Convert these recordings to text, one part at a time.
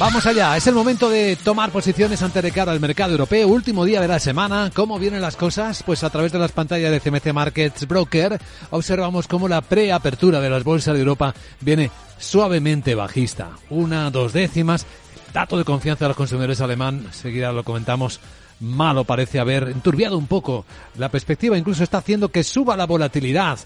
Vamos allá, es el momento de tomar posiciones ante de cara al mercado europeo, último día de la semana. ¿Cómo vienen las cosas? Pues a través de las pantallas de CMC Markets Broker observamos cómo la preapertura de las bolsas de Europa viene suavemente bajista, una, dos décimas. Dato de confianza de los consumidores alemán, seguida lo comentamos, malo parece haber enturbiado un poco la perspectiva, incluso está haciendo que suba la volatilidad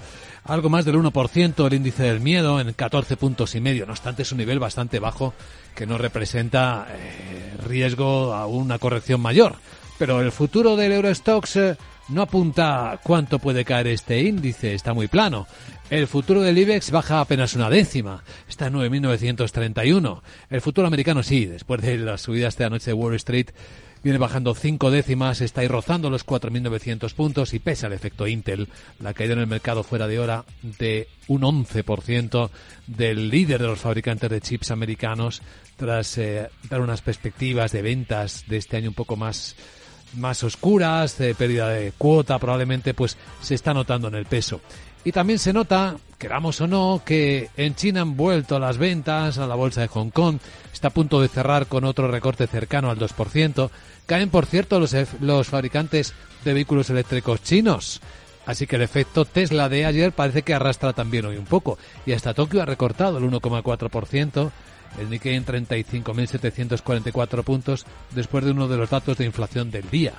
algo más del 1% el índice del miedo en 14 puntos y medio. No obstante, es un nivel bastante bajo que no representa eh, riesgo a una corrección mayor. Pero el futuro del Eurostox eh, no apunta cuánto puede caer este índice, está muy plano. El futuro del IBEX baja apenas una décima, está en 9.931. El futuro americano sí, después de las subidas de anoche de Wall Street, viene bajando cinco décimas, está ahí rozando los 4.900 puntos y pese al efecto Intel, la caída en el mercado fuera de hora de un 11% del líder de los fabricantes de chips americanos tras eh, dar unas perspectivas de ventas de este año un poco más más oscuras, de pérdida de cuota, probablemente pues se está notando en el peso. Y también se nota, queramos o no, que en China han vuelto las ventas a la bolsa de Hong Kong. Está a punto de cerrar con otro recorte cercano al 2%. Caen, por cierto, los, los fabricantes de vehículos eléctricos chinos. Así que el efecto Tesla de ayer parece que arrastra también hoy un poco. Y hasta Tokio ha recortado el 1,4%. El Nikkei en 35.744 puntos después de uno de los datos de inflación del día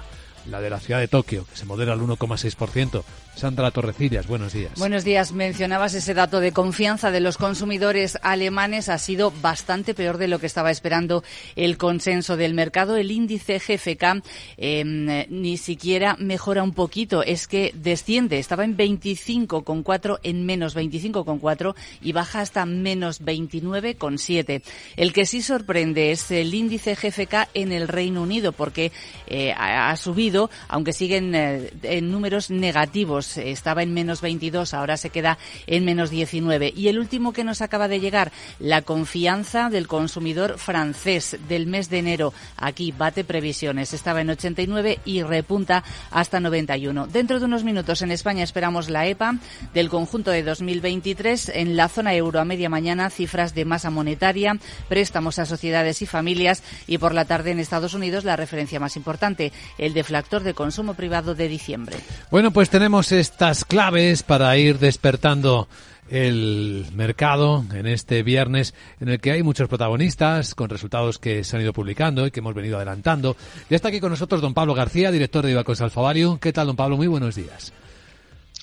la de la ciudad de Tokio, que se modera al 1,6%. Sandra Torrecillas, buenos días. Buenos días. Mencionabas ese dato de confianza de los consumidores alemanes. Ha sido bastante peor de lo que estaba esperando el consenso del mercado. El índice GFK em, ni siquiera mejora un poquito. Es que desciende. Estaba en 25,4 en menos 25,4 y baja hasta menos 29,7. El que sí sorprende es el índice GFK en el Reino Unido porque eh, ha subido aunque siguen eh, en números negativos. Estaba en menos 22, ahora se queda en menos 19. Y el último que nos acaba de llegar, la confianza del consumidor francés del mes de enero. Aquí bate previsiones. Estaba en 89 y repunta hasta 91. Dentro de unos minutos en España esperamos la EPA del conjunto de 2023. En la zona euro a media mañana cifras de masa monetaria, préstamos a sociedades y familias y por la tarde en Estados Unidos la referencia más importante, el deflación de consumo privado de diciembre. Bueno, pues tenemos estas claves para ir despertando el mercado en este viernes en el que hay muchos protagonistas con resultados que se han ido publicando y que hemos venido adelantando. Ya está aquí con nosotros don Pablo García, director de Ibacos Alfavalio. ¿Qué tal, don Pablo? Muy buenos días.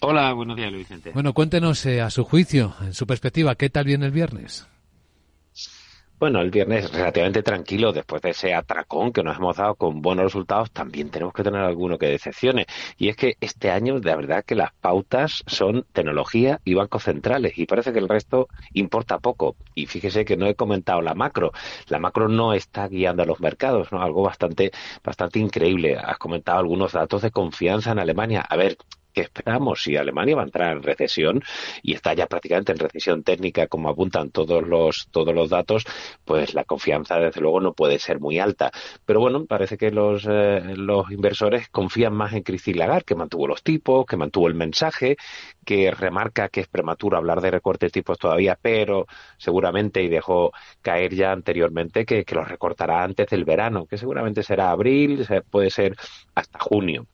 Hola, buenos días, Luis Vicente. Bueno, cuéntenos eh, a su juicio, en su perspectiva, ¿qué tal viene el viernes? Bueno, el viernes relativamente tranquilo después de ese atracón que nos hemos dado con buenos resultados. También tenemos que tener alguno que decepcione. Y es que este año, de verdad, que las pautas son tecnología y bancos centrales. Y parece que el resto importa poco. Y fíjese que no he comentado la macro. La macro no está guiando a los mercados, ¿no? Algo bastante, bastante increíble. Has comentado algunos datos de confianza en Alemania. A ver, ¿Qué esperamos? Si Alemania va a entrar en recesión y está ya prácticamente en recesión técnica, como apuntan todos los, todos los datos, pues la confianza, desde luego, no puede ser muy alta. Pero bueno, parece que los, eh, los inversores confían más en Christine Lagarde, que mantuvo los tipos, que mantuvo el mensaje, que remarca que es prematuro hablar de recortes de tipos todavía, pero seguramente, y dejó caer ya anteriormente, que, que los recortará antes del verano, que seguramente será abril, puede ser hasta junio.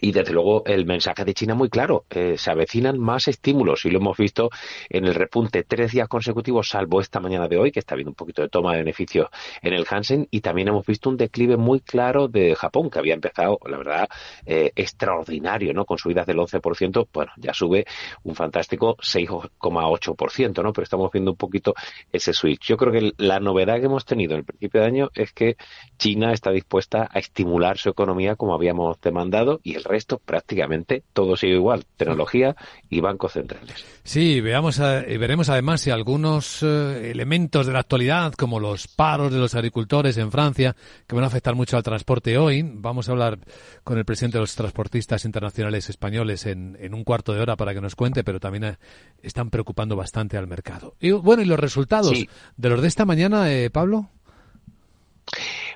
Y desde luego el mensaje de China muy claro. Eh, se avecinan más estímulos y lo hemos visto en el repunte tres días consecutivos, salvo esta mañana de hoy, que está habiendo un poquito de toma de beneficios en el Hansen. Y también hemos visto un declive muy claro de Japón, que había empezado, la verdad, eh, extraordinario, ¿no? Con subidas del 11%. Bueno, ya sube un fantástico 6,8%, ¿no? Pero estamos viendo un poquito ese switch. Yo creo que la novedad que hemos tenido en el principio de año es que China está dispuesta a estimular su economía como habíamos demandado y el resto prácticamente todo sigue igual, tecnología y bancos centrales. Sí, veamos y veremos además si algunos eh, elementos de la actualidad, como los paros de los agricultores en Francia, que van a afectar mucho al transporte hoy, vamos a hablar con el presidente de los transportistas internacionales españoles en, un cuarto de hora para que nos cuente, pero también eh, están preocupando bastante al mercado. Y bueno, y los resultados de los de esta mañana, eh, Pablo.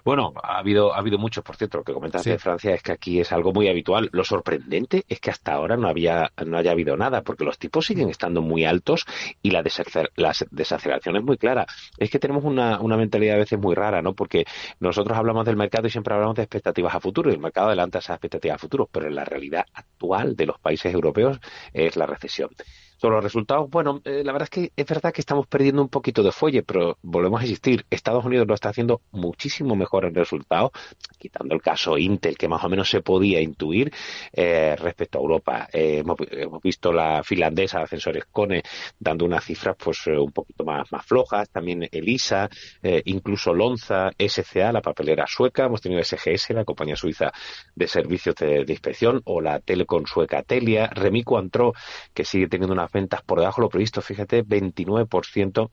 Bueno, ha habido, ha habido muchos, por cierto, lo que comentaste de Francia es que aquí es algo muy habitual. Lo sorprendente es que hasta ahora no había, no haya habido nada, porque los tipos siguen estando muy altos y la, desaceleración es muy clara. Es que tenemos una, una mentalidad a veces muy rara, ¿no? Porque nosotros hablamos del mercado y siempre hablamos de expectativas a futuro, y el mercado adelanta esas expectativas a futuro, pero en la realidad actual de los países europeos es la recesión. Sobre los resultados, bueno, eh, la verdad es que es verdad que estamos perdiendo un poquito de fuelle, pero volvemos a insistir, Estados Unidos lo está haciendo muchísimo mejor en resultados, quitando el caso Intel, que más o menos se podía intuir eh, respecto a Europa. Eh, hemos, visto la finlandesa de Ascensores Cone dando unas cifras pues un poquito más, más flojas, también Elisa, incluso Lonza, SCA, la papelera sueca, hemos tenido SGS, la compañía suiza de servicios de, inspección, o la telecom sueca Telia, Remico Antro, que sigue teniendo una ventas por debajo de lo previsto. Fíjate, 29%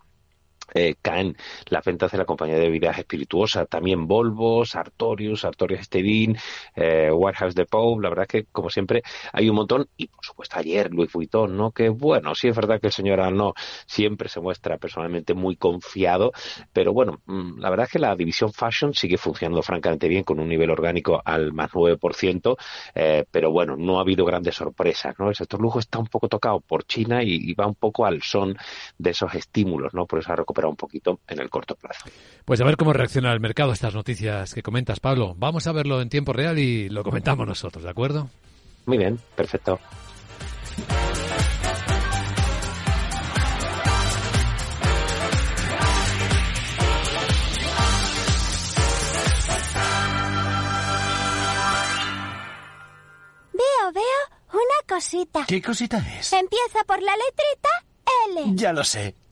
eh, caen las ventas de la compañía de bebidas espirituosas, también Volvo, Sartorius, Sartorius Stedin, eh, Warehouse Depot, la verdad que como siempre hay un montón y por supuesto ayer Louis Vuitton, ¿no? Que bueno, sí es verdad que el señor Arnaud siempre se muestra personalmente muy confiado, pero bueno, mm, la verdad es que la división fashion sigue funcionando francamente bien con un nivel orgánico al más 9%, eh, pero bueno, no ha habido grandes sorpresas, ¿no? El sector lujo está un poco tocado por China y va un poco al son de esos estímulos, ¿no? Por esa recuperación un poquito en el corto plazo. Pues a ver cómo reacciona el mercado a estas noticias que comentas, Pablo. Vamos a verlo en tiempo real y lo comentamos nosotros, ¿de acuerdo? Muy bien, perfecto. Veo, veo una cosita. ¿Qué cosita es? Empieza por la letrita L. Ya lo sé.